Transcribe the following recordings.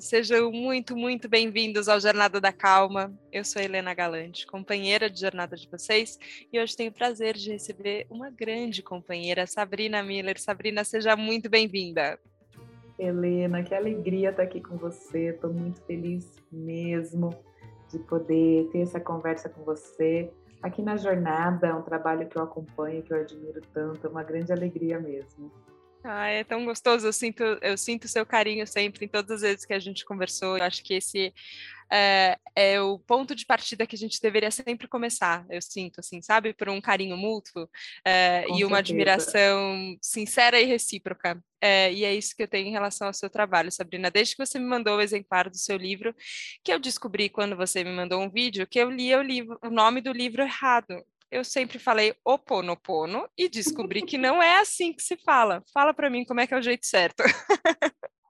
Sejam muito, muito bem-vindos ao Jornada da Calma. Eu sou Helena Galante, companheira de jornada de vocês, e hoje tenho o prazer de receber uma grande companheira, Sabrina Miller. Sabrina, seja muito bem-vinda. Helena, que alegria estar aqui com você. Estou muito feliz mesmo de poder ter essa conversa com você. Aqui na jornada, é um trabalho que eu acompanho, que eu admiro tanto, é uma grande alegria mesmo. Ah, é tão gostoso. Eu sinto, eu sinto seu carinho sempre em todas as vezes que a gente conversou. Eu acho que esse é, é, o ponto de partida que a gente deveria sempre começar. Eu sinto, assim, sabe, por um carinho mútuo é, e uma admiração sincera e recíproca. É, e é isso que eu tenho em relação ao seu trabalho, Sabrina. Desde que você me mandou o exemplar do seu livro, que eu descobri quando você me mandou um vídeo, que eu li o, livro, o nome do livro errado eu sempre falei oponopono e descobri que não é assim que se fala. Fala para mim como é que é o jeito certo.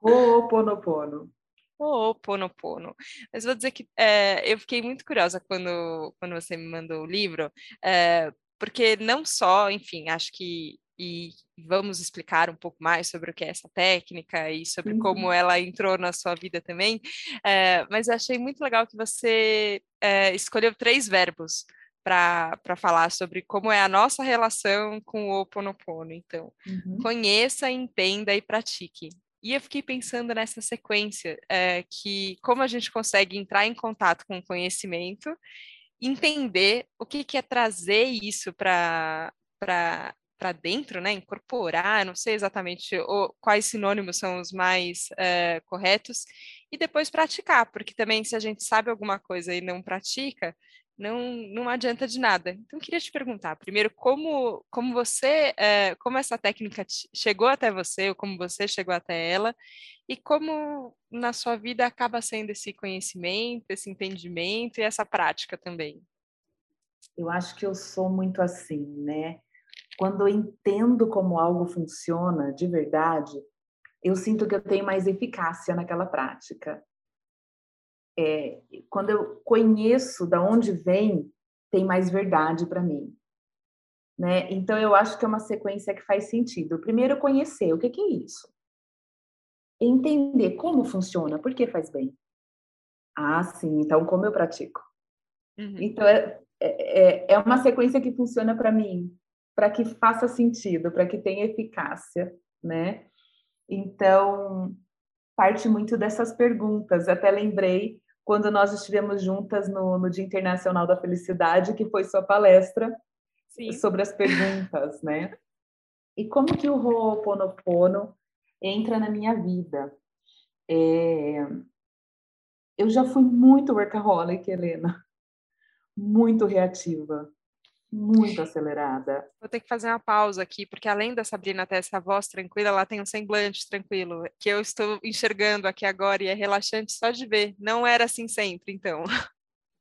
Oponopono. Oponopono. Mas vou dizer que é, eu fiquei muito curiosa quando, quando você me mandou o livro, é, porque não só, enfim, acho que e vamos explicar um pouco mais sobre o que é essa técnica e sobre uhum. como ela entrou na sua vida também. É, mas achei muito legal que você é, escolheu três verbos para falar sobre como é a nossa relação com o Ho Oponopono. Então, uhum. conheça, entenda e pratique. E eu fiquei pensando nessa sequência, é, que como a gente consegue entrar em contato com o conhecimento, entender o que, que é trazer isso para para dentro, né? Incorporar, não sei exatamente o, quais sinônimos são os mais é, corretos, e depois praticar, porque também se a gente sabe alguma coisa e não pratica, não, não adianta de nada. Então, queria te perguntar, primeiro, como, como você, é, como essa técnica chegou até você, ou como você chegou até ela, e como na sua vida acaba sendo esse conhecimento, esse entendimento e essa prática também? Eu acho que eu sou muito assim, né? Quando eu entendo como algo funciona de verdade, eu sinto que eu tenho mais eficácia naquela prática é, quando eu conheço da onde vem, tem mais verdade para mim. Né? Então, eu acho que é uma sequência que faz sentido. Primeiro, conhecer o que, que é isso. Entender como funciona, por que faz bem. Ah, sim, então como eu pratico? Uhum. Então, é, é, é uma sequência que funciona para mim, para que faça sentido, para que tenha eficácia, né? Então, parte muito dessas perguntas. Até lembrei quando nós estivemos juntas no, no Dia Internacional da Felicidade, que foi sua palestra Sim. sobre as perguntas, né? E como que o Ho'oponopono entra na minha vida? É... Eu já fui muito workaholic, Helena, muito reativa muito acelerada. Vou ter que fazer uma pausa aqui, porque além da Sabrina ter essa voz tranquila, ela tem um semblante tranquilo, que eu estou enxergando aqui agora e é relaxante só de ver. Não era assim sempre, então.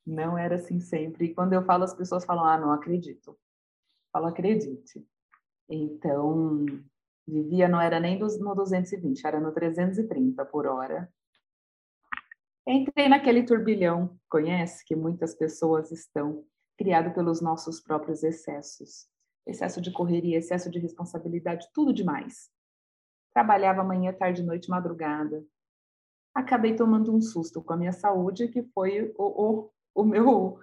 Não era assim sempre. E quando eu falo, as pessoas falam: ah, não acredito. Eu falo, acredite. Então, vivia, não era nem no 220, era no 330 por hora. Entrei naquele turbilhão, conhece? Que muitas pessoas estão criado pelos nossos próprios excessos. Excesso de correria, excesso de responsabilidade, tudo demais. Trabalhava manhã, tarde, noite, madrugada. Acabei tomando um susto com a minha saúde, que foi o, o, o meu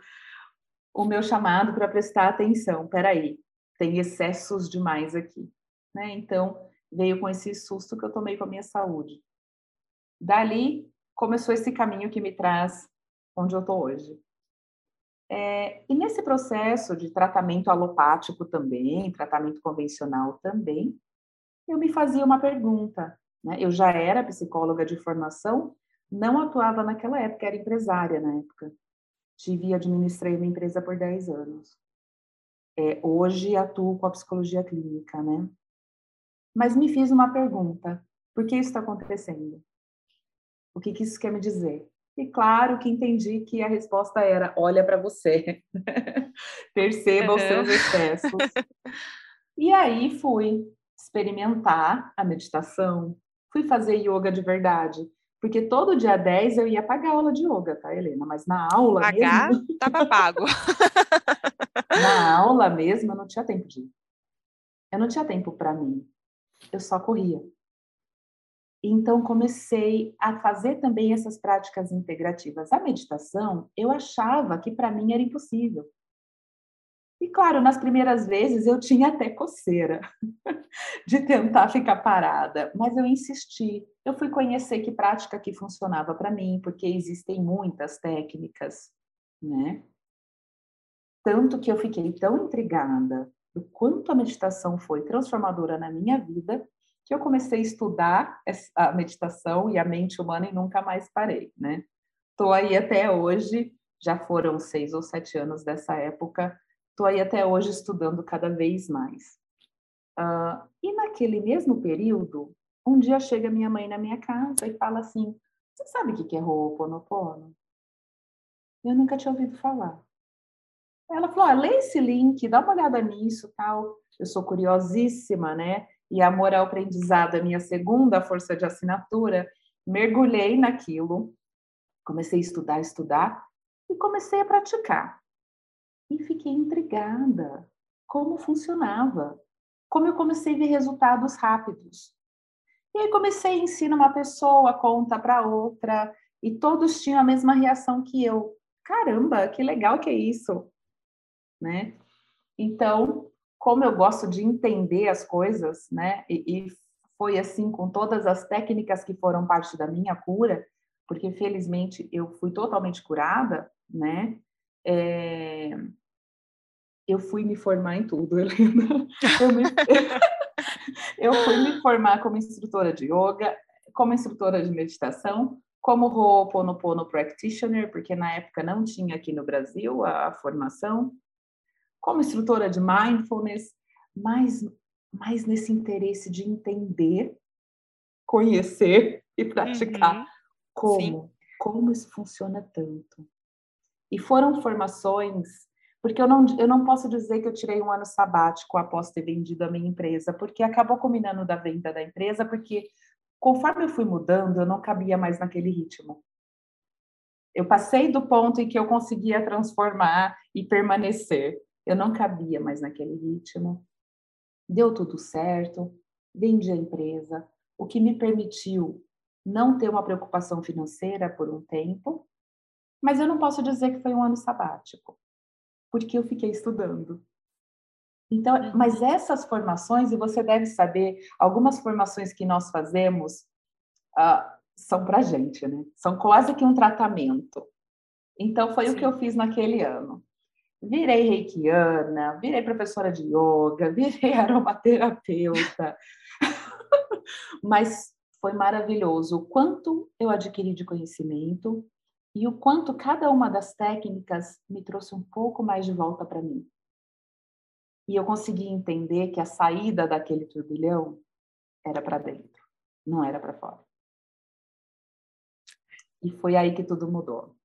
o meu chamado para prestar atenção. Peraí, tem excessos demais aqui. Né? Então, veio com esse susto que eu tomei com a minha saúde. Dali, começou esse caminho que me traz onde eu estou hoje. É, e nesse processo de tratamento alopático também, tratamento convencional também, eu me fazia uma pergunta. Né? Eu já era psicóloga de formação, não atuava naquela época, era empresária na época. Tive e administrei uma empresa por 10 anos. É, hoje atuo com a psicologia clínica, né? Mas me fiz uma pergunta: por que isso está acontecendo? O que, que isso quer me dizer? E claro que entendi que a resposta era: olha para você, perceba uhum. os seus excessos. e aí fui experimentar a meditação, fui fazer yoga de verdade. Porque todo dia 10 eu ia pagar aula de yoga, tá, Helena? Mas na aula Pagar, mesmo... tava pago. na aula mesmo, eu não tinha tempo de ir. Eu não tinha tempo para mim. Eu só corria. Então, comecei a fazer também essas práticas integrativas. A meditação, eu achava que para mim era impossível. E claro, nas primeiras vezes eu tinha até coceira de tentar ficar parada, mas eu insisti. Eu fui conhecer que prática que funcionava para mim, porque existem muitas técnicas, né? Tanto que eu fiquei tão intrigada do quanto a meditação foi transformadora na minha vida, que eu comecei a estudar a meditação e a mente humana e nunca mais parei, né? Estou aí até hoje, já foram seis ou sete anos dessa época, Estou aí até hoje estudando cada vez mais. Uh, e naquele mesmo período, um dia chega minha mãe na minha casa e fala assim: Você sabe o que é Ho'oponopono? Eu nunca tinha ouvido falar. Ela falou: ah, lê esse link, dá uma olhada nisso, tal. Eu sou curiosíssima, né? E amor ao aprendizado é minha segunda força de assinatura. Mergulhei naquilo, comecei a estudar, estudar e comecei a praticar e fiquei intrigada como funcionava, como eu comecei a ver resultados rápidos. E aí comecei a ensinar uma pessoa, conta para outra, e todos tinham a mesma reação que eu. Caramba, que legal que é isso, né? Então, como eu gosto de entender as coisas, né? E, e foi assim com todas as técnicas que foram parte da minha cura, porque felizmente eu fui totalmente curada, né? É, eu fui me formar em tudo, Helena. Eu, me... eu fui me formar como instrutora de yoga, como instrutora de meditação, como Ho'oponopono Practitioner, porque na época não tinha aqui no Brasil a, a formação, como instrutora de Mindfulness, mais, mais nesse interesse de entender, conhecer e praticar uhum. como, como isso funciona tanto. E foram formações porque eu não, eu não posso dizer que eu tirei um ano sabático após ter vendido a minha empresa, porque acabou combinando da venda da empresa, porque conforme eu fui mudando, eu não cabia mais naquele ritmo. Eu passei do ponto em que eu conseguia transformar e permanecer. Eu não cabia mais naquele ritmo. Deu tudo certo, vendi a empresa, o que me permitiu não ter uma preocupação financeira por um tempo, mas eu não posso dizer que foi um ano sabático porque eu fiquei estudando. Então, uhum. mas essas formações, e você deve saber, algumas formações que nós fazemos uh, são para gente, né? São quase que um tratamento. Então, foi Sim. o que eu fiz naquele ano. Virei reikiana, virei professora de yoga, virei aromaterapeuta. mas foi maravilhoso o quanto eu adquiri de conhecimento, e o quanto cada uma das técnicas me trouxe um pouco mais de volta para mim. E eu consegui entender que a saída daquele turbilhão era para dentro, não era para fora. E foi aí que tudo mudou.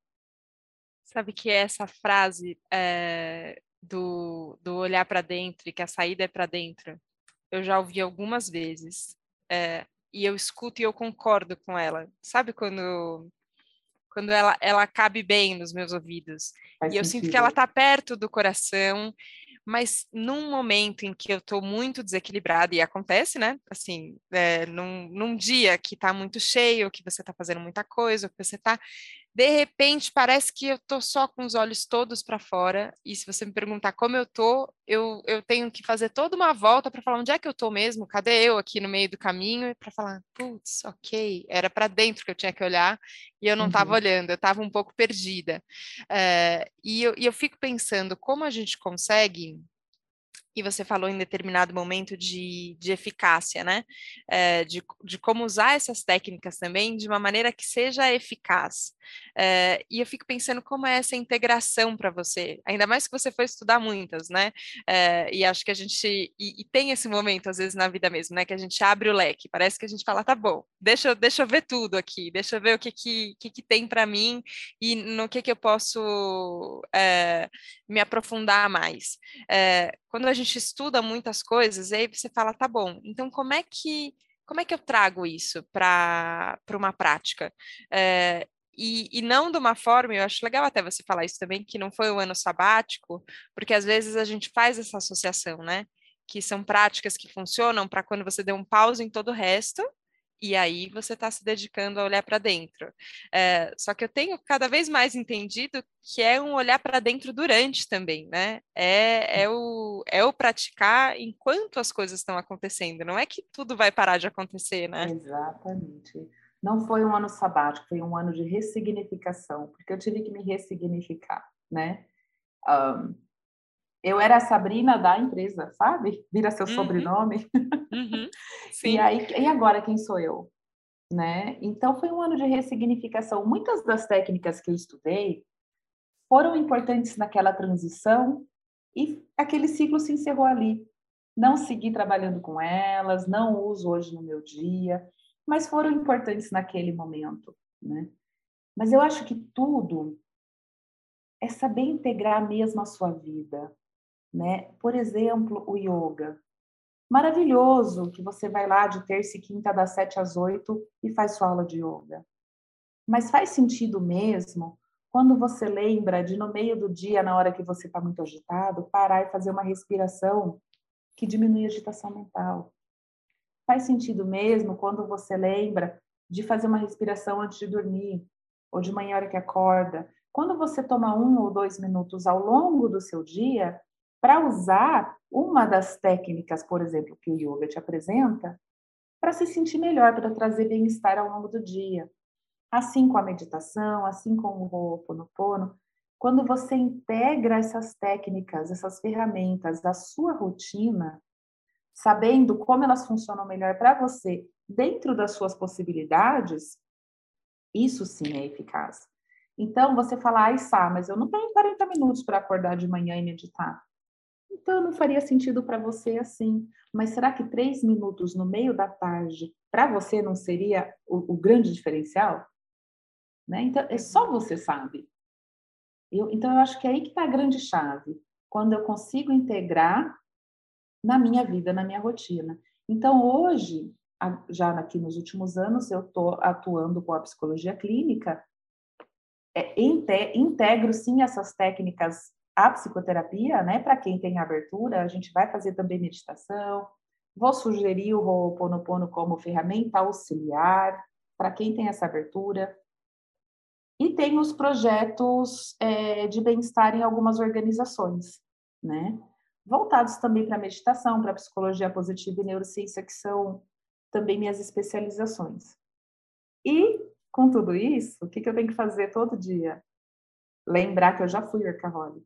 Sabe que essa frase é, do, do olhar para dentro e que a saída é para dentro, eu já ouvi algumas vezes. É, e eu escuto e eu concordo com ela. Sabe quando quando ela, ela cabe bem nos meus ouvidos. Faz e eu sinto que ela está perto do coração, mas num momento em que eu estou muito desequilibrada, e acontece, né? Assim, é, num, num dia que está muito cheio, que você está fazendo muita coisa, que você está de repente parece que eu tô só com os olhos todos para fora, e se você me perguntar como eu tô, eu, eu tenho que fazer toda uma volta para falar onde é que eu tô mesmo, cadê eu aqui no meio do caminho, para falar, putz, ok, era para dentro que eu tinha que olhar, e eu não estava uhum. olhando, eu estava um pouco perdida. É, e, eu, e eu fico pensando como a gente consegue e você falou em determinado momento de, de eficácia, né? É, de, de como usar essas técnicas também de uma maneira que seja eficaz. É, e eu fico pensando como é essa integração para você, ainda mais que você foi estudar muitas, né? É, e acho que a gente. E, e, tem esse momento, às vezes, na vida mesmo, né? Que a gente abre o leque, parece que a gente fala, tá bom, deixa, deixa eu ver tudo aqui, deixa eu ver o que, que, que, que tem para mim e no que, que eu posso me aprofundar mais. Quando a gente estuda muitas coisas, aí você fala, tá bom, então como é que como é que eu trago isso para uma prática? É, e, e, não de uma forma, eu acho legal até você falar isso também, que não foi um ano sabático, porque às vezes a gente faz essa associação, né? Que são práticas que funcionam para quando você deu um pause em todo o resto e aí você está se dedicando a olhar para dentro. É, só que eu tenho cada vez mais entendido que é um olhar para dentro durante também, né? É, é, o, é o praticar enquanto as coisas estão acontecendo, não é que tudo vai parar de acontecer, né? Exatamente. Não foi um ano sabático, foi um ano de ressignificação, porque eu tive que me ressignificar, né? Um, eu era a Sabrina da empresa, sabe? Vira seu uhum. sobrenome. Uhum. e aí, e agora quem sou eu? Né? Então foi um ano de ressignificação. Muitas das técnicas que eu estudei foram importantes naquela transição e aquele ciclo se encerrou ali. Não segui trabalhando com elas, não uso hoje no meu dia, mas foram importantes naquele momento, né? Mas eu acho que tudo é saber integrar mesmo a sua vida, né? Por exemplo, o yoga. Maravilhoso que você vai lá de terça e quinta das sete às oito e faz sua aula de yoga. Mas faz sentido mesmo quando você lembra de no meio do dia, na hora que você está muito agitado, parar e fazer uma respiração que diminui a agitação mental. Faz sentido mesmo quando você lembra de fazer uma respiração antes de dormir, ou de manhã hora que acorda. Quando você toma um ou dois minutos ao longo do seu dia para usar uma das técnicas, por exemplo, que o yoga te apresenta, para se sentir melhor, para trazer bem-estar ao longo do dia. Assim com a meditação, assim com o Ho'oponopono, quando você integra essas técnicas, essas ferramentas à sua rotina, sabendo como elas funcionam melhor para você, dentro das suas possibilidades, isso sim é eficaz. Então, você fala, ai, Sá, mas eu não tenho 40 minutos para acordar de manhã e meditar. Então, não faria sentido para você assim. Mas será que três minutos no meio da tarde, para você, não seria o, o grande diferencial? Né? Então, é só você sabe. Eu, então, eu acho que é aí que está a grande chave. Quando eu consigo integrar na minha vida, na minha rotina. Então, hoje, já aqui nos últimos anos, eu estou atuando com a psicologia clínica, é, integro sim essas técnicas a psicoterapia, né? Para quem tem abertura, a gente vai fazer também meditação. Vou sugerir o Ho'oponopono como ferramenta auxiliar para quem tem essa abertura. E tem os projetos é, de bem-estar em algumas organizações, né? Voltados também para meditação, para psicologia positiva e neurociência, que são também minhas especializações. E, com tudo isso, o que, que eu tenho que fazer todo dia? Lembrar que eu já fui workaholic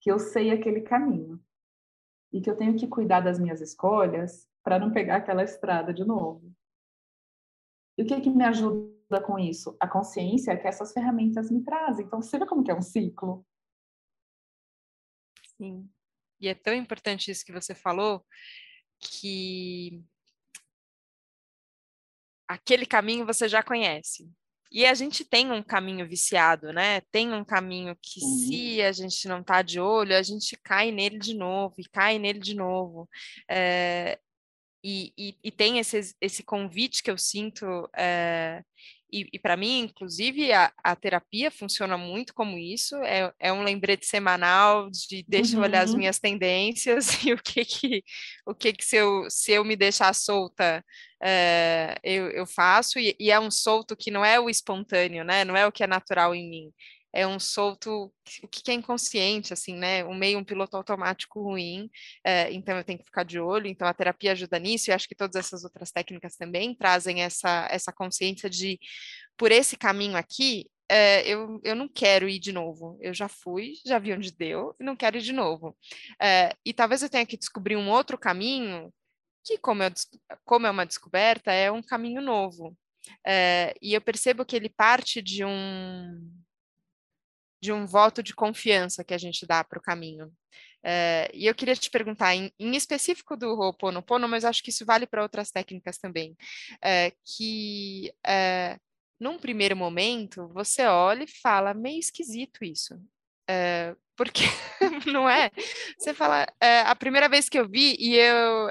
que eu sei aquele caminho e que eu tenho que cuidar das minhas escolhas para não pegar aquela estrada de novo. E o que, que me ajuda com isso? A consciência que essas ferramentas me trazem. Então, você vê como que é um ciclo? Sim. E é tão importante isso que você falou, que aquele caminho você já conhece. E a gente tem um caminho viciado, né? Tem um caminho que, uhum. se a gente não tá de olho, a gente cai nele de novo e cai nele de novo. É, e, e, e, tem esse, esse convite que eu sinto é, e, e para mim, inclusive, a, a, terapia funciona muito como isso, é, é um lembrete semanal de deixa eu olhar as uhum. minhas tendências e o que que, o que, que se, eu, se eu me deixar solta, é, eu, eu faço, e, e, é um solto que não é o espontâneo, né? Não é o que é natural em mim é um solto, o que é inconsciente, assim, né? Um meio um piloto automático ruim, é, então eu tenho que ficar de olho. Então a terapia ajuda nisso, e acho que todas essas outras técnicas também trazem essa, essa consciência de, por esse caminho aqui, é, eu, eu não quero ir de novo. Eu já fui, já vi onde deu, e não quero ir de novo. É, e talvez eu tenha que descobrir um outro caminho, que, como, eu, como é uma descoberta, é um caminho novo. E eu percebo que ele parte de um de um voto de confiança que a gente dá para o caminho. É, e eu queria te perguntar, em, em específico do Ho'oponopono, mas acho que isso vale para outras técnicas também, é, que é, num primeiro momento você olha e fala, meio esquisito isso. porque não é? Você fala, a primeira vez que eu vi, e eu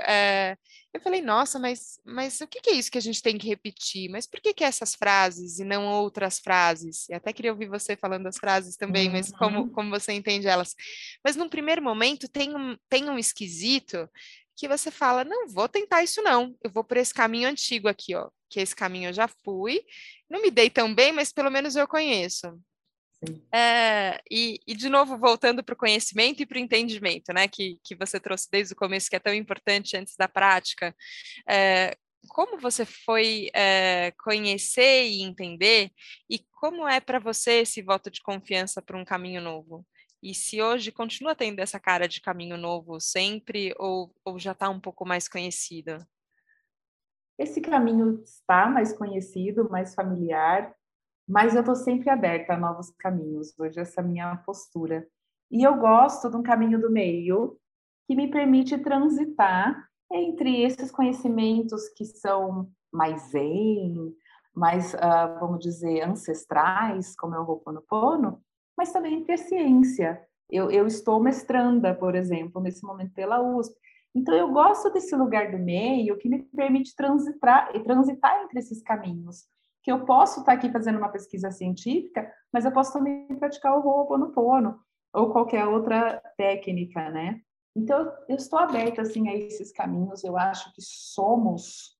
eu falei, nossa, mas, mas o que, que, é isso que a gente tem que repetir? Mas por que, que essas frases e não outras frases? E até queria ouvir você falando das frases também, uhum. mas como, como você entende elas? Mas num primeiro momento tem um, tem um esquisito que você fala, não, vou tentar isso não, eu vou por esse caminho antigo aqui, ó, que esse caminho eu já fui, não me dei tão bem, mas pelo menos eu conheço. É, e, e, de novo, voltando para o conhecimento e para o entendimento, né, que, que você trouxe desde o começo, que é tão importante antes da prática, é, como você foi é, conhecer e entender, e como é para você esse voto de confiança para um caminho novo? E se hoje continua tendo essa cara de caminho novo sempre, ou, ou já está um pouco mais conhecido? Esse caminho está mais conhecido, mais familiar, mas eu estou sempre aberta a novos caminhos, hoje essa é minha postura. E eu gosto de um caminho do meio que me permite transitar entre esses conhecimentos que são mais zen, mais, uh, vamos dizer, ancestrais, como é o Ho'oponopono, mas também entre a ciência. Eu, eu estou mestranda, por exemplo, nesse momento pela USP. Então, eu gosto desse lugar do meio que me permite transitar, transitar entre esses caminhos que eu posso estar aqui fazendo uma pesquisa científica, mas eu posso também praticar o Ho'oponopono ou qualquer outra técnica, né? Então, eu estou aberta, assim, a esses caminhos. Eu acho que somos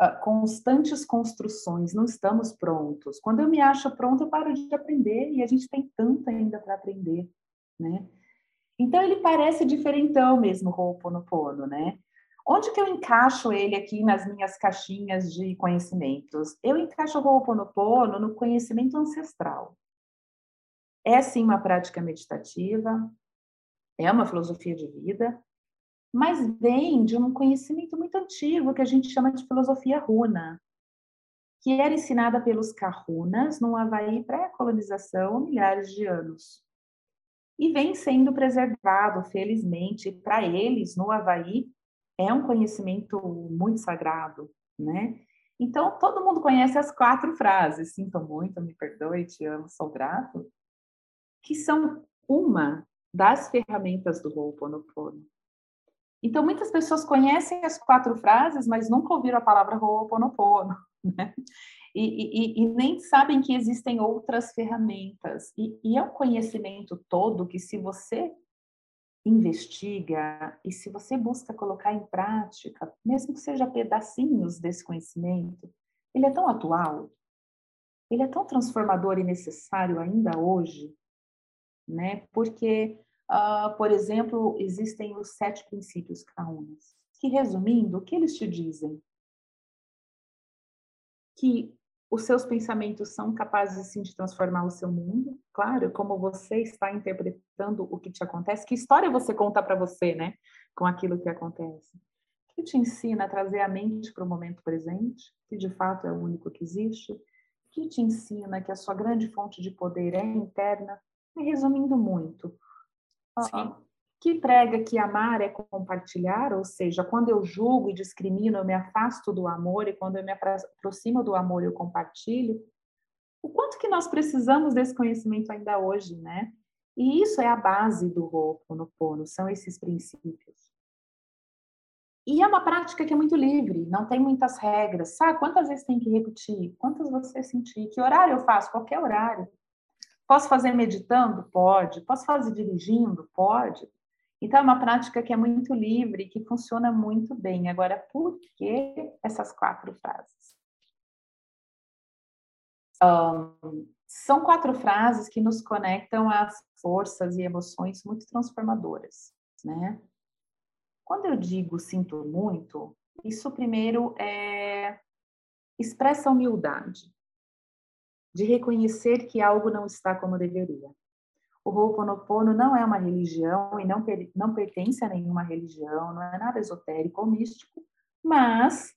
uh, constantes construções, não estamos prontos. Quando eu me acho pronta, eu paro de aprender e a gente tem tanto ainda para aprender, né? Então, ele parece diferentão mesmo, Ho'oponopono, né? Onde que eu encaixo ele aqui nas minhas caixinhas de conhecimentos? Eu encaixo o Ho'oponopono no conhecimento ancestral. É sim uma prática meditativa, é uma filosofia de vida, mas vem de um conhecimento muito antigo que a gente chama de filosofia runa, que era ensinada pelos Kahunas no Havaí pré-colonização milhares de anos. E vem sendo preservado, felizmente, para eles, no Havaí, é um conhecimento muito sagrado, né? Então, todo mundo conhece as quatro frases, sinto muito, me perdoe, te amo, sou grato, que são uma das ferramentas do Ho'oponopono. Então, muitas pessoas conhecem as quatro frases, mas nunca ouviram a palavra Ho'oponopono, né? E, e, e, nem sabem que existem outras ferramentas. E, e é um conhecimento todo que, se você investiga e se você busca colocar em prática, mesmo que seja pedacinhos desse conhecimento, ele é tão atual, ele é tão transformador e necessário ainda hoje, né? Porque, uh, por exemplo, existem os sete princípios Kaunas, que resumindo, o que eles te dizem? Que os seus pensamentos são capazes sim de transformar o seu mundo, claro, como você está interpretando o que te acontece, que história você conta para você, né, com aquilo que acontece. Que te ensina a trazer a mente para o momento presente, que de fato é o único que existe, que te ensina que a sua grande fonte de poder é interna, e resumindo muito, Sim que prega que amar é compartilhar, ou seja, quando eu julgo e discrimino, eu me afasto do amor, e quando eu me aproximo do amor, eu compartilho. O quanto que nós precisamos desse conhecimento ainda hoje, né? E isso é a base do Ho'oponopono, são esses princípios. E é uma prática que é muito livre, não tem muitas regras. Sabe quantas vezes tem que repetir? Quantas você sentir? Que horário eu faço? Qualquer horário. Posso fazer meditando? Pode. Posso fazer dirigindo? Pode. Então, é uma prática que é muito livre, que funciona muito bem. Agora, por que essas quatro frases? Um, são quatro frases que nos conectam às forças e emoções muito transformadoras, né? Quando eu digo sinto muito, isso primeiro é expressa humildade, de reconhecer que algo não está como deveria. O Ho'oponopono não é uma religião e não, não pertence a nenhuma religião, não é nada esotérico ou místico, mas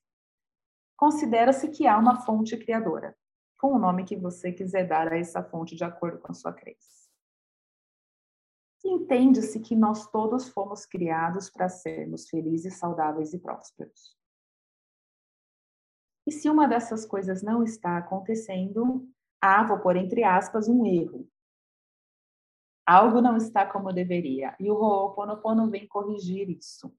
considera-se que há uma fonte criadora, com o nome que você quiser dar a essa fonte de acordo com a sua crença. Entende-se que nós todos fomos criados para sermos felizes, saudáveis e prósperos. E se uma dessas coisas não está acontecendo, há, vou pôr entre aspas, um erro, algo não está como deveria. E o Ho'oponopono vem corrigir isso.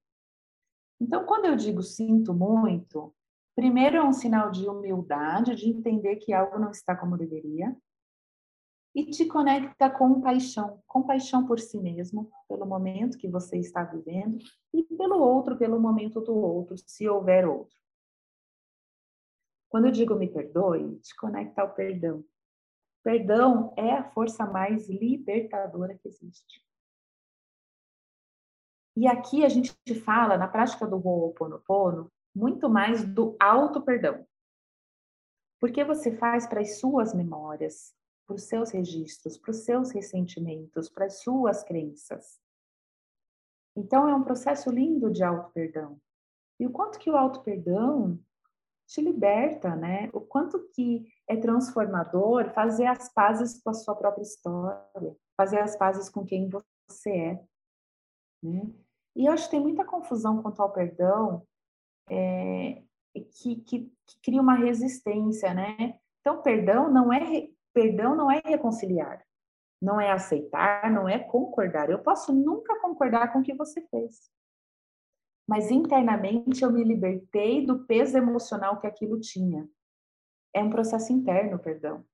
Então, quando eu digo sinto muito, primeiro é um sinal de humildade, de entender que algo não está como deveria. e te conecta com paixão, compaixão por si mesmo, pelo momento que você está vivendo e pelo outro, pelo momento do outro, se houver outro. Quando eu digo me perdoe, te conecta ao perdão. Perdão é a força mais libertadora que existe. E aqui a gente fala, na prática do Ho'oponopono, muito mais do auto-perdão. Porque você faz para as suas memórias, para os seus registros, para os seus ressentimentos, para as suas crenças. Então, é um processo lindo de auto-perdão. E o quanto que o auto-perdão te liberta, né? O quanto que é transformador fazer as pazes com a sua própria história, fazer as pazes com quem você é, né? E eu acho que tem muita confusão quanto ao perdão, é, que, que, que cria uma resistência, né? Então, perdão não é Perdão não é reconciliar, não é aceitar, não é concordar. Eu posso nunca concordar com o que você fez. Mas internamente eu me libertei do peso emocional que aquilo tinha. É um processo interno, perdão.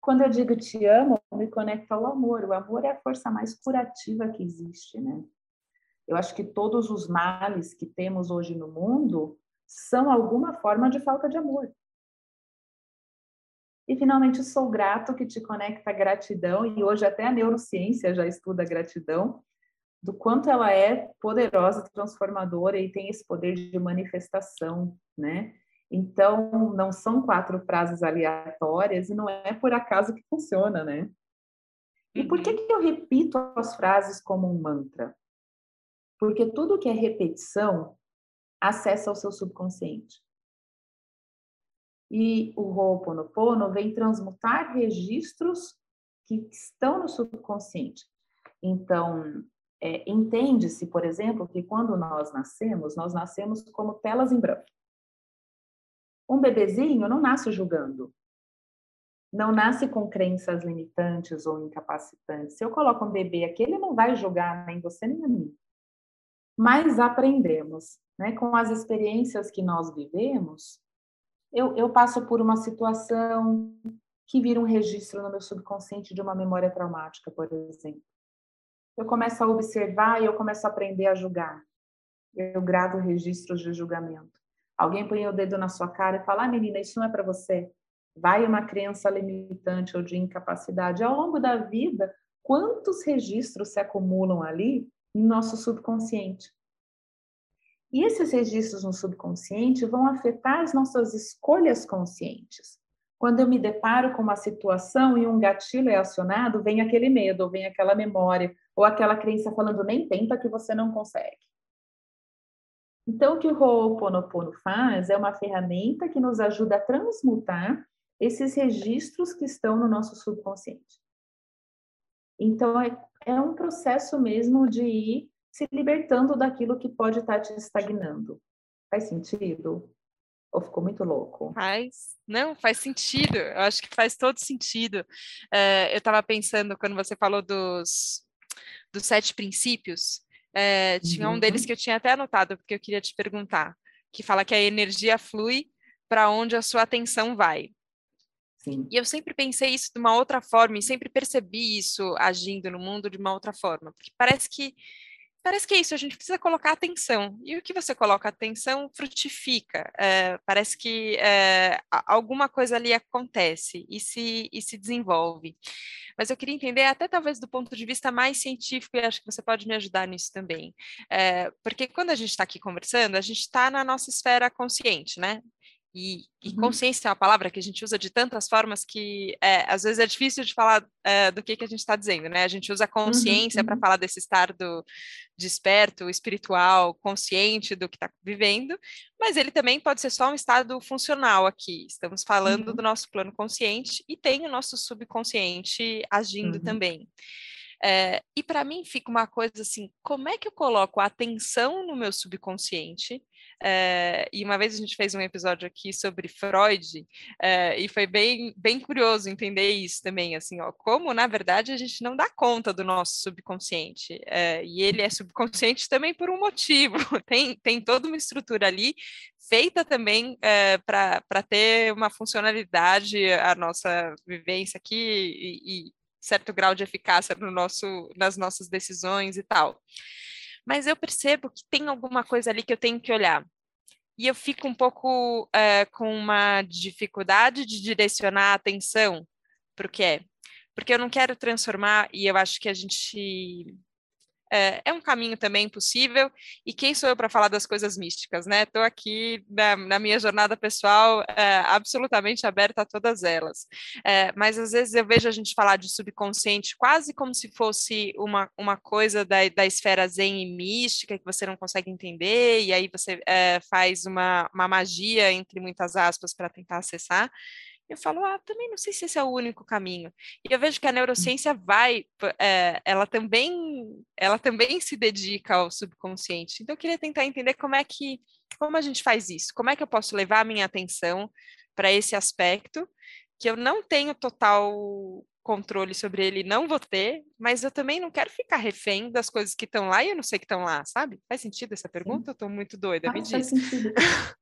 Quando eu digo te amo, me conecto ao amor. O amor é a força mais curativa que existe, né? Eu acho que todos os males que temos hoje no mundo são alguma forma de falta de amor. E finalmente, sou grato que te conecta à gratidão, e hoje até a neurociência já estuda a gratidão, do quanto ela é poderosa, transformadora e tem esse poder de manifestação, né? Então, não são quatro frases aleatórias e não é por acaso que funciona, né? E por que, uhum. que eu repito as frases como um mantra? Porque tudo que é repetição acessa o seu subconsciente. E o Ho'oponopono vem transmutar registros que estão no subconsciente. Então, é, entende-se, por exemplo, que quando nós nascemos, nós nascemos como telas em branco. Um bebezinho não nasce julgando, não nasce com crenças limitantes ou incapacitantes. Se eu coloco um bebê aqui, ele não vai julgar nem você nem a mim. Mas aprendemos, né? Com as experiências que nós vivemos, eu, eu passo por uma situação que vira um registro no meu subconsciente de uma memória traumática, por exemplo. Eu começo a observar e eu começo a aprender a julgar. Eu gravo registros de julgamento. Alguém põe o dedo na sua cara e fala: ah, menina, isso não é para você. Vai uma crença limitante ou de incapacidade. Ao longo da vida, quantos registros se acumulam ali no nosso subconsciente? E esses registros no subconsciente vão afetar as nossas escolhas conscientes. Quando eu me deparo com uma situação e um gatilho é acionado, vem aquele medo, vem aquela memória, ou aquela crença falando nem tenta que você não consegue. Então, o que o Ho'oponopono faz é uma ferramenta que nos ajuda a transmutar esses registros que estão no nosso subconsciente. Então, é, é um processo mesmo de ir se libertando daquilo que pode estar te estagnando. Faz sentido? Ou ficou muito louco? Faz. Não, faz sentido. Eu acho que faz todo sentido. É, eu estava pensando, quando você falou dos, dos sete princípios, é, tinha um deles uhum. que eu tinha até anotado, porque eu queria te perguntar, que fala que a energia flui para onde a sua atenção vai. Sim. E eu sempre pensei isso de uma outra forma e sempre percebi isso agindo no mundo de uma outra forma, porque parece que parece que é isso, a gente precisa colocar atenção. E o que você coloca atenção frutifica. É, parece que é, alguma coisa ali acontece e se, e se desenvolve. Mas eu queria entender, até talvez do ponto de vista mais científico, e acho que você pode me ajudar nisso também. É, porque quando a gente está aqui conversando, a gente está na nossa esfera consciente, né? E, e, uhum. consciência é uma palavra que a gente usa de tantas formas que é, às vezes é difícil de falar é, do que, que a gente está dizendo, né? A gente usa consciência uhum. para uhum. falar desse estado desperto, espiritual, consciente do que está vivendo, mas ele também pode ser só um estado funcional aqui. Estamos falando uhum. do nosso plano consciente e tem o nosso subconsciente agindo uhum. também. É, e para mim fica uma coisa assim: como é que eu coloco a atenção no meu subconsciente? É, e uma vez a gente fez um episódio aqui sobre Freud, é, e foi bem, bem curioso entender isso também, assim, ó, como na verdade a gente não dá conta do nosso subconsciente, é, e ele é subconsciente também por um motivo, tem, tem toda uma estrutura ali feita também é, para ter uma funcionalidade, a nossa vivência aqui e, e certo grau de eficácia no nosso, nas nossas decisões e tal. Mas eu percebo que tem alguma coisa ali que eu tenho que olhar. E eu fico um pouco é, com uma dificuldade de direcionar a atenção para o que é. Porque eu não quero transformar, e eu acho que a gente é, é, um caminho também possível. E quem sou eu para falar das coisas místicas, né? Estou aqui na, na, minha jornada pessoal é, absolutamente aberta a todas elas. É, mas às vezes eu vejo a gente falar de subconsciente quase como se fosse uma, uma coisa da, da esfera zen e mística que você não consegue entender, e aí você é, faz uma, uma magia, entre muitas aspas, para tentar acessar eu falo, ah, também não sei se esse é o único caminho. E eu vejo que a neurociência vai, é, ela também, ela também se dedica ao subconsciente. Então eu queria tentar entender como é que, como a gente faz isso, como é que eu posso levar a minha atenção para esse aspecto que eu não tenho total controle sobre ele, não vou ter, mas eu também não quero ficar refém das coisas que estão lá e eu não sei que estão lá, sabe? Faz sentido essa pergunta? Sim. Eu estou muito doida, ah, me diz. Faz sentido.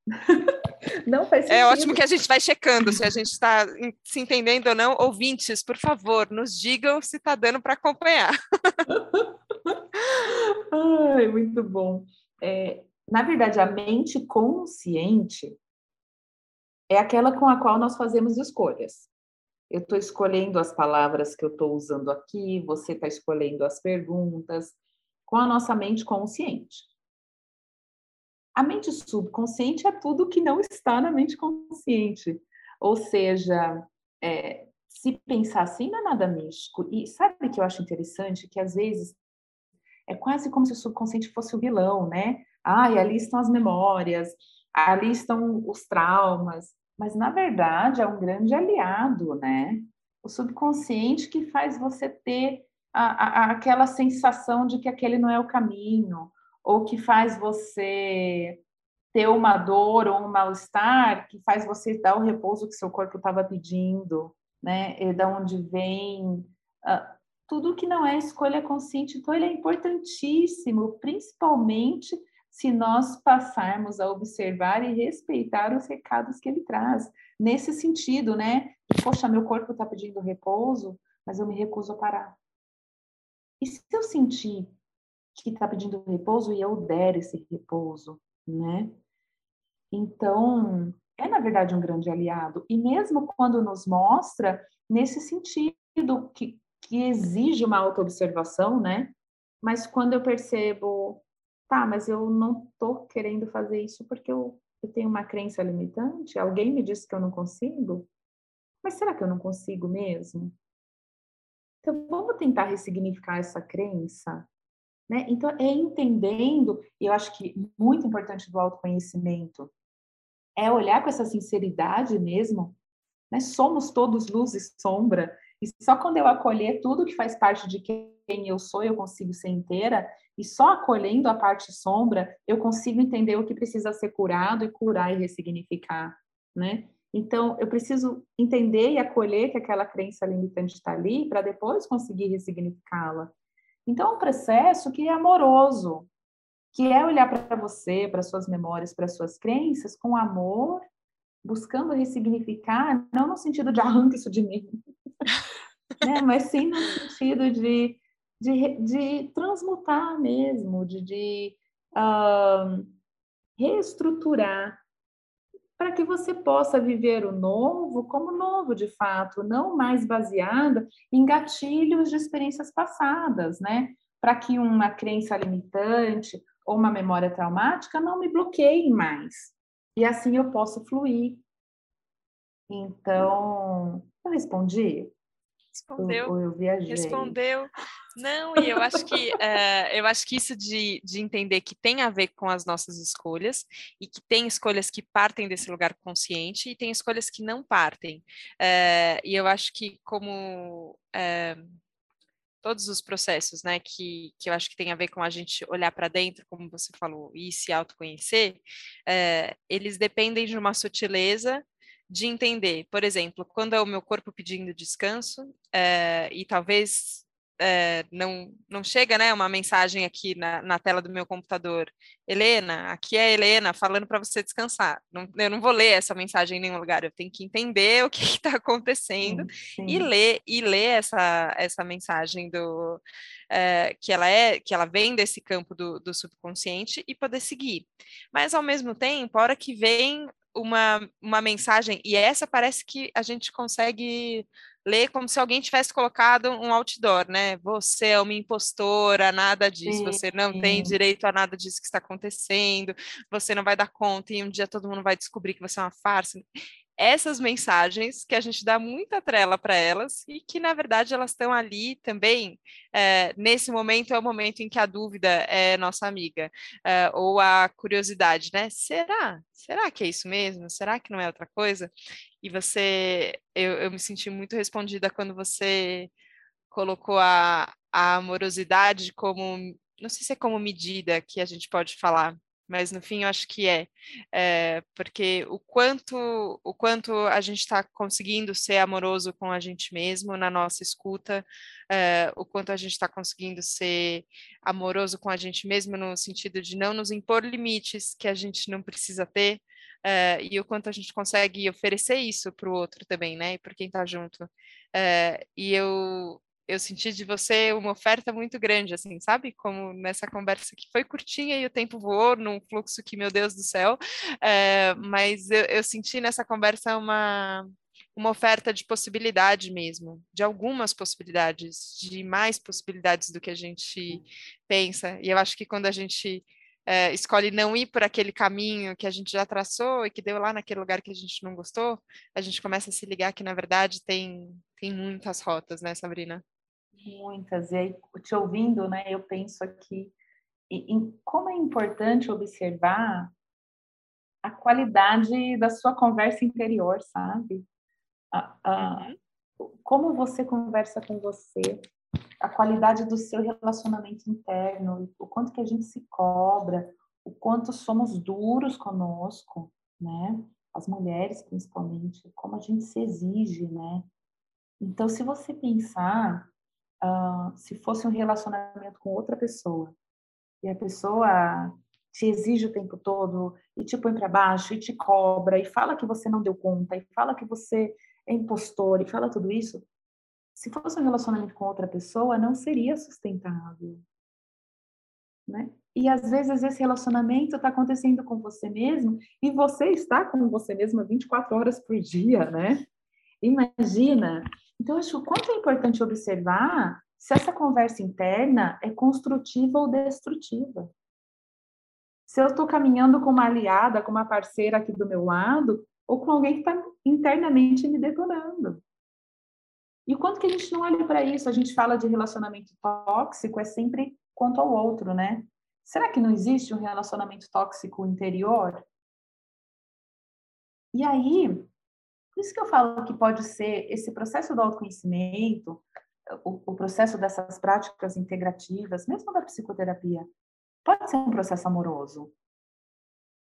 Não faz sentido. É ótimo que a gente vai checando se a gente está se entendendo ou não. Ouvintes, por favor, nos digam se está dando para acompanhar. Ai, muito bom. É, na verdade, a mente consciente é aquela com a qual nós fazemos escolhas. Eu estou escolhendo as palavras que eu estou usando aqui, você está escolhendo as perguntas, com a nossa mente consciente. A mente subconsciente é tudo que não está na mente consciente. Ou seja, é, se pensar assim não é nada místico. E sabe que eu acho interessante? Que às vezes é quase como se o subconsciente fosse o vilão, né? Ah, e ali estão as memórias, ali estão os traumas. Mas, na verdade, é um grande aliado, né? O subconsciente que faz você ter a, a, aquela sensação de que aquele não é o caminho, ou que faz você ter uma dor ou um mal-estar, que faz você dar o repouso que seu corpo estava pedindo, né? E da onde vem uh, tudo que não é escolha consciente. Então, ele é importantíssimo, principalmente se nós passarmos a observar e respeitar os recados que ele traz. Nesse sentido, né? Poxa, meu corpo está pedindo repouso, mas eu me recuso a parar. E se eu sentir que está pedindo repouso e eu der esse repouso, né? Então, é na verdade um grande aliado. E mesmo quando nos mostra nesse sentido que, que exige uma autoobservação, né? Mas quando eu percebo, tá, mas eu não estou querendo fazer isso porque eu, eu tenho uma crença limitante, alguém me disse que eu não consigo, mas será que eu não consigo mesmo? Então, vamos tentar ressignificar essa crença né? Então, é entendendo, e eu acho que muito importante do autoconhecimento, é olhar com essa sinceridade mesmo, né? Somos todos luz e sombra, e só quando eu acolher tudo que faz parte de quem eu sou, eu consigo ser inteira, e só acolhendo a parte sombra, eu consigo entender o que precisa ser curado e curar e ressignificar, né? Então, eu preciso entender e acolher que aquela crença limitante está ali para depois conseguir ressignificá-la. Então, é um processo que é amoroso, que é olhar para você, para suas memórias, para suas crenças com amor, buscando ressignificar, não no sentido de arranca isso de mim, né? mas sim no sentido de, de, de transmutar mesmo, de, de uh, reestruturar para que você possa viver o novo como novo de fato, não mais baseada em gatilhos de experiências passadas, né? Para que uma crença limitante ou uma memória traumática não me bloqueiem mais. E assim eu posso fluir. Então, eu respondi? Respondeu. Ou eu viajei? Respondeu. Não, e eu acho que uh, eu acho que isso de, de entender que tem a ver com as nossas escolhas e que tem escolhas que partem desse lugar consciente e tem escolhas que não partem. Uh, e eu acho que como uh, todos os processos, né, que, que eu acho que tem a ver com a gente olhar para dentro, como você falou, e se autoconhecer, eles dependem de uma sutileza de entender, por exemplo, quando é o meu corpo pedindo descanso, e talvez é, não, não chega né, uma mensagem aqui na, na, tela do meu computador. Helena, aqui é a Helena falando para você descansar. Não, eu não vou ler essa mensagem em nenhum lugar, eu tenho que entender o que está acontecendo sim, sim. e ler e ler essa, essa mensagem do é, que ela é que ela vem desse campo do, do subconsciente e poder seguir. Mas ao mesmo tempo, a hora que vem uma, uma mensagem, e essa parece que a gente consegue ler como se alguém tivesse colocado um outdoor, né? Você é uma impostora, nada disso, sim, você não sim. tem direito a nada disso que está acontecendo, você não vai dar conta e um dia todo mundo vai descobrir que você é uma farsa essas mensagens que a gente dá muita trela para elas e que, na verdade, elas estão ali também. É, nesse momento é o momento em que a dúvida é nossa amiga, é, ou a curiosidade, né? Será? Será que é isso mesmo? Será que não é outra coisa? E você, eu, eu me senti muito respondida quando você colocou a, a amorosidade como, não sei se é como medida que a gente pode falar, mas no fim eu acho que é, é porque o quanto o quanto a gente está conseguindo ser amoroso com a gente mesmo na nossa escuta, é, o quanto a gente está conseguindo ser amoroso com a gente mesmo no sentido de não nos impor limites que a gente não precisa ter, é, e o quanto a gente consegue oferecer isso para o outro também, né, e para quem está junto. E eu eu senti de você uma oferta muito grande, assim, sabe? Como nessa conversa que foi curtinha e o tempo voou num fluxo que, meu Deus do céu, é, mas eu, eu, senti nessa conversa uma, uma oferta de possibilidade mesmo, de algumas possibilidades, de mais possibilidades do que a gente pensa. E eu acho que quando a gente é, escolhe não ir por aquele caminho que a gente já traçou e que deu lá naquele lugar que a gente não gostou, a gente começa a se ligar que, na verdade, tem, tem muitas rotas, né, Sabrina? Muitas. E aí, te ouvindo, né, eu penso aqui em, como é importante observar a qualidade da sua conversa interior, sabe? A, a, uhum. Como você conversa com você, a qualidade do seu relacionamento interno, o quanto que a gente se cobra, o quanto somos duros conosco, né? As mulheres, principalmente, como a gente se exige, né? Então, se você pensar uh, se fosse um relacionamento com outra pessoa e a pessoa te exige o tempo todo e te põe para baixo e te cobra e fala que você não deu conta e fala que você é impostor e fala tudo isso, se fosse um relacionamento com outra pessoa, não seria sustentável. Né? E às vezes esse relacionamento está acontecendo com você mesmo e você está com você mesma 24 horas por dia, né? Imagina então, acho quanto é importante observar se essa conversa interna é construtiva ou destrutiva. Se eu estou caminhando com uma aliada, com uma parceira aqui do meu lado, ou com alguém que está internamente me detonando. E o quanto que a gente não olha para isso? A gente fala de relacionamento tóxico, é sempre quanto ao outro, né? Será que não existe um relacionamento tóxico interior? E aí, por isso que eu falo que pode ser esse processo do autoconhecimento, o, o processo dessas práticas integrativas, mesmo da psicoterapia, pode ser um processo amoroso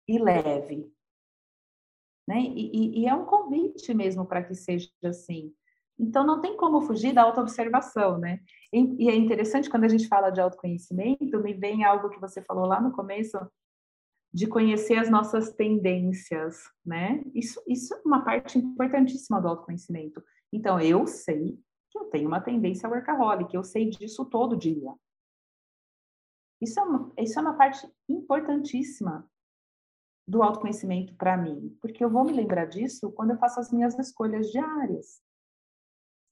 e leve. Né? E, e, e é um convite mesmo para que seja assim. Então, não tem como fugir da autoobservação, né? E, e é interessante quando a gente fala de autoconhecimento, me vem algo que você falou lá no começo, de conhecer as nossas tendências, né? Isso, isso é uma parte importantíssima do autoconhecimento. Então, eu sei que eu tenho uma tendência workaholic, eu sei disso todo dia. Isso é uma, isso é uma parte importantíssima do autoconhecimento para mim, porque eu vou me lembrar disso quando eu faço as minhas escolhas diárias.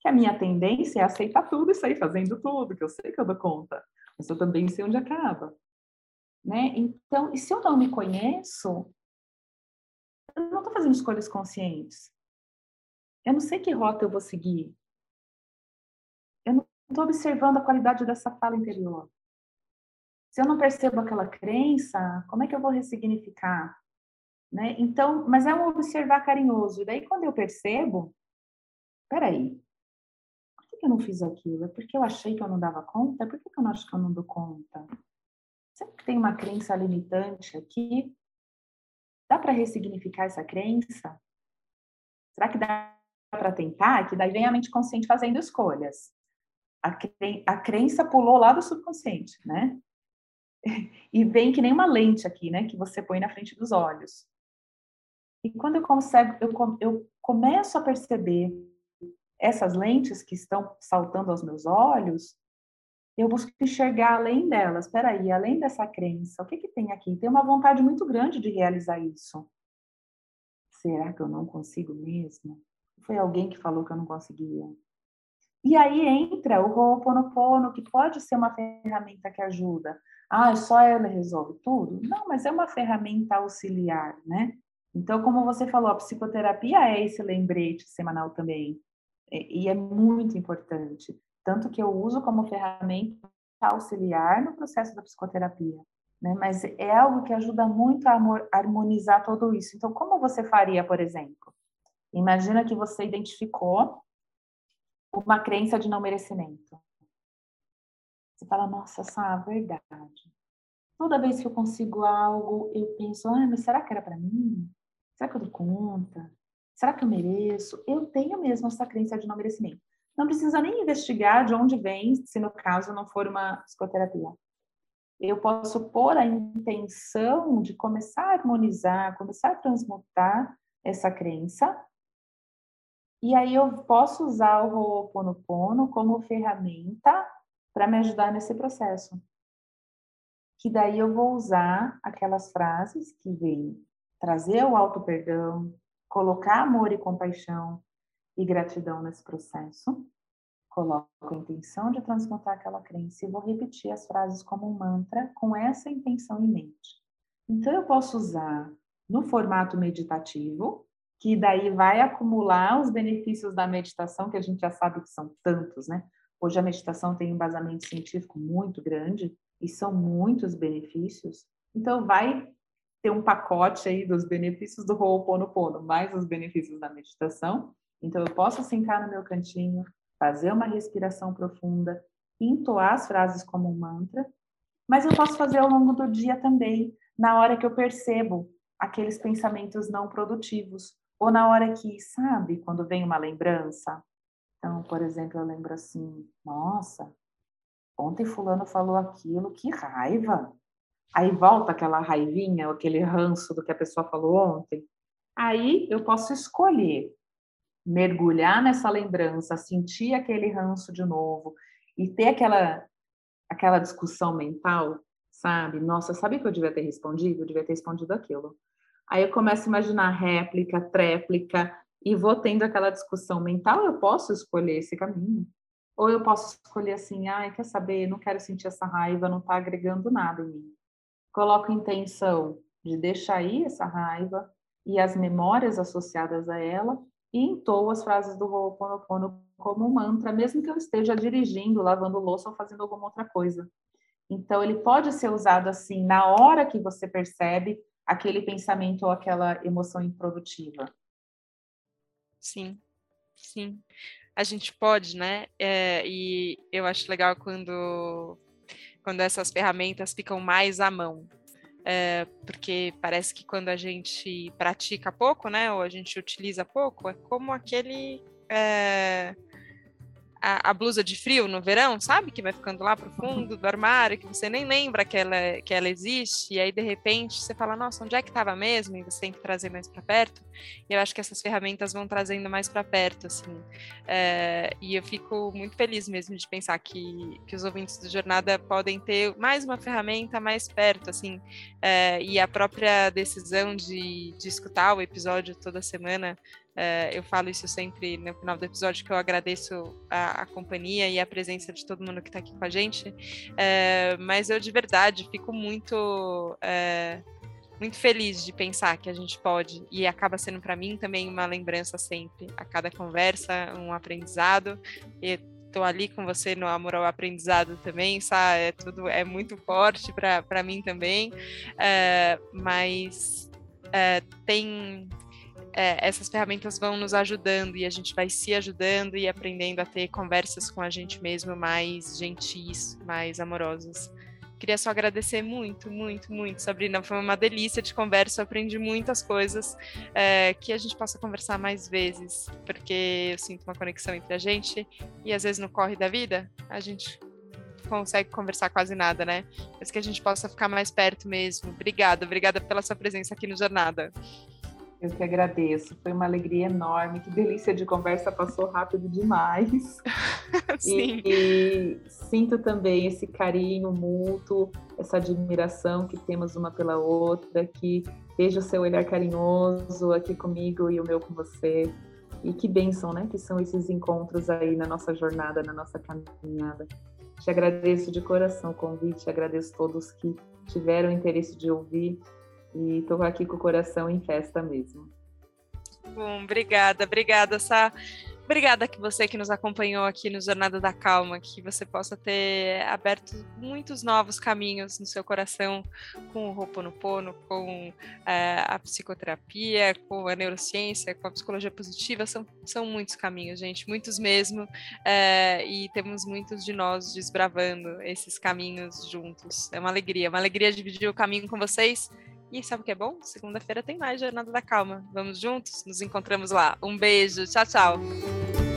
Que a minha tendência é aceitar tudo e sair fazendo tudo, que eu sei que eu dou conta, mas eu também sei onde acaba. Né? Então, e se eu não me conheço, eu não estou fazendo escolhas conscientes. Eu não sei que rota eu vou seguir. Eu não estou observando a qualidade dessa fala interior. Se eu não percebo aquela crença, como é que eu vou ressignificar? Né? Então, mas é um observar carinhoso. E daí, quando eu percebo, peraí, por que eu não fiz aquilo? É porque eu achei que eu não dava conta? Por que eu não acho que eu não dou conta? Será que tem uma crença limitante aqui? Dá para ressignificar essa crença? Será que dá para tentar? Que daí vem a mente consciente fazendo escolhas. A, a crença pulou lá do subconsciente, né? E vem que nem uma lente aqui, né? Que você põe na frente dos olhos. E quando eu consigo, eu, eu começo a perceber essas lentes que estão saltando aos meus olhos, eu busco enxergar além delas. Espera aí, além dessa crença, o que, que tem aqui? Tem uma vontade muito grande de realizar isso. Será que eu não consigo mesmo? Foi alguém que falou que eu não conseguia. E aí entra o Ho'oponopono, que pode ser uma ferramenta que ajuda. Ah, só ela resolve tudo? Não, mas é uma ferramenta auxiliar, né? Então, como você falou, a psicoterapia é esse lembrete semanal também. E é muito importante. Tanto que eu uso como ferramenta auxiliar no processo da psicoterapia. Né? Mas é algo que ajuda muito a harmonizar tudo isso. Então, como você faria, por exemplo? Imagina que você identificou uma crença de não merecimento. Você fala, nossa, essa é verdade. Toda vez que eu consigo algo, eu penso, ah, mas será que era para mim? Será que eu dou conta? Será que eu mereço? Eu tenho mesmo essa crença de não merecimento. Não precisa nem investigar de onde vem, se no caso não for uma psicoterapia. Eu posso pôr a intenção de começar a harmonizar, começar a transmutar essa crença. E aí eu posso usar o Ho'oponopono como ferramenta para me ajudar nesse processo. Que daí eu vou usar aquelas frases que vêm trazer o auto perdão, colocar amor e compaixão e gratidão nesse processo. Coloco a intenção de transmutar aquela crença e vou repetir as frases como um mantra com essa intenção em mente. Então, eu posso usar no formato meditativo, que daí vai acumular os benefícios da meditação, que a gente já sabe que são tantos, né? Hoje a meditação tem um embasamento científico muito grande e são muitos benefícios. Então, vai ter um pacote aí dos benefícios do Ho'oponopono, mais os benefícios da meditação. Então, eu posso sentar no meu cantinho, fazer uma respiração profunda, entoar as frases como um mantra, mas eu posso fazer ao longo do dia também, na hora que eu percebo aqueles pensamentos não produtivos, ou na hora que, sabe, quando vem uma lembrança. Então, por exemplo, eu lembro assim: nossa, ontem Fulano falou aquilo, que raiva! Aí volta aquela raivinha, aquele ranço do que a pessoa falou ontem. Aí eu posso escolher mergulhar nessa lembrança, sentir aquele ranço de novo e ter aquela aquela discussão mental, sabe? Nossa, sabe o que eu devia ter respondido? Eu devia ter respondido aquilo. Aí eu começo a imaginar réplica, tréplica e vou tendo aquela discussão mental, eu posso escolher esse caminho. Ou eu posso escolher assim, ai, quer saber, não quero sentir essa raiva, não está agregando nada em mim coloco intenção de deixar ir essa raiva e as memórias associadas a ela e entoo as frases do Ho'oponopono como um mantra, mesmo que eu esteja dirigindo, lavando louça ou fazendo alguma outra coisa. Então, ele pode ser usado assim na hora que você percebe aquele pensamento ou aquela emoção improdutiva. Sim, sim. A gente pode, né? É, e eu acho legal quando quando essas ferramentas ficam mais à mão. É, porque parece que quando a gente pratica pouco, né, ou a gente utiliza pouco, é como aquele é, a, a, blusa de frio no verão, sabe? Que vai ficando lá pro fundo do armário, que você nem lembra que ela, que ela existe, e aí de repente você fala, nossa, onde é que estava mesmo? E você tem que trazer mais para perto. E eu acho que essas ferramentas vão trazendo mais para perto, assim. É, e eu fico muito feliz mesmo de pensar que, que os ouvintes do Jornada podem ter mais uma ferramenta mais perto, assim. É, e a própria decisão de, de escutar o episódio toda semana Uh, eu falo isso sempre no final do episódio, que eu agradeço a, a companhia e a presença de todo mundo que está aqui com a gente. Uh, mas eu, de verdade, fico muito. Uh, muito feliz de pensar que a gente pode, e acaba sendo para mim também uma lembrança sempre, a cada conversa, um aprendizado. E estou ali com você no amor ao aprendizado também, sabe? É tudo é muito forte para mim também, mas tem é, essas ferramentas vão nos ajudando e a gente vai se ajudando e aprendendo a ter conversas com a gente mesmo mais gentis, mais amorosas. Queria só agradecer muito, muito, muito, Sabrina. Foi uma delícia de conversa. Eu aprendi muitas coisas é, que a gente possa conversar mais vezes, porque eu sinto uma conexão entre a gente e às vezes no corre da vida a gente consegue conversar quase nada, né? Mas que a gente possa ficar mais perto mesmo. Obrigada, obrigada pela sua presença aqui no Jornada. Eu que agradeço, foi uma alegria enorme, que delícia de conversa, passou rápido demais. Sim. E, e, sinto também esse carinho mútuo, essa admiração que temos uma pela outra, que vejo o seu olhar carinhoso aqui comigo e o meu com você. E que bênção, né? Que são esses encontros aí na nossa jornada, na nossa caminhada. Te agradeço de coração o convite, agradeço todos que tiveram interesse de ouvir e estou aqui com o coração em festa mesmo. Bom, obrigada, obrigada, Sá. Obrigada que você que nos acompanhou aqui no Jornada da Calma, que você possa ter aberto muitos novos caminhos no seu coração com o Ho'oponopono, com é, a psicoterapia, com a neurociência, com a psicologia positiva. São, são muitos caminhos, gente, muitos mesmo. É, e temos muitos de nós desbravando esses caminhos juntos. É uma alegria, uma alegria dividir o caminho com vocês. E sabe o que é bom? Segunda-feira tem mais Jornada da Calma. Vamos juntos? Nos encontramos lá. Um beijo. Tchau, tchau.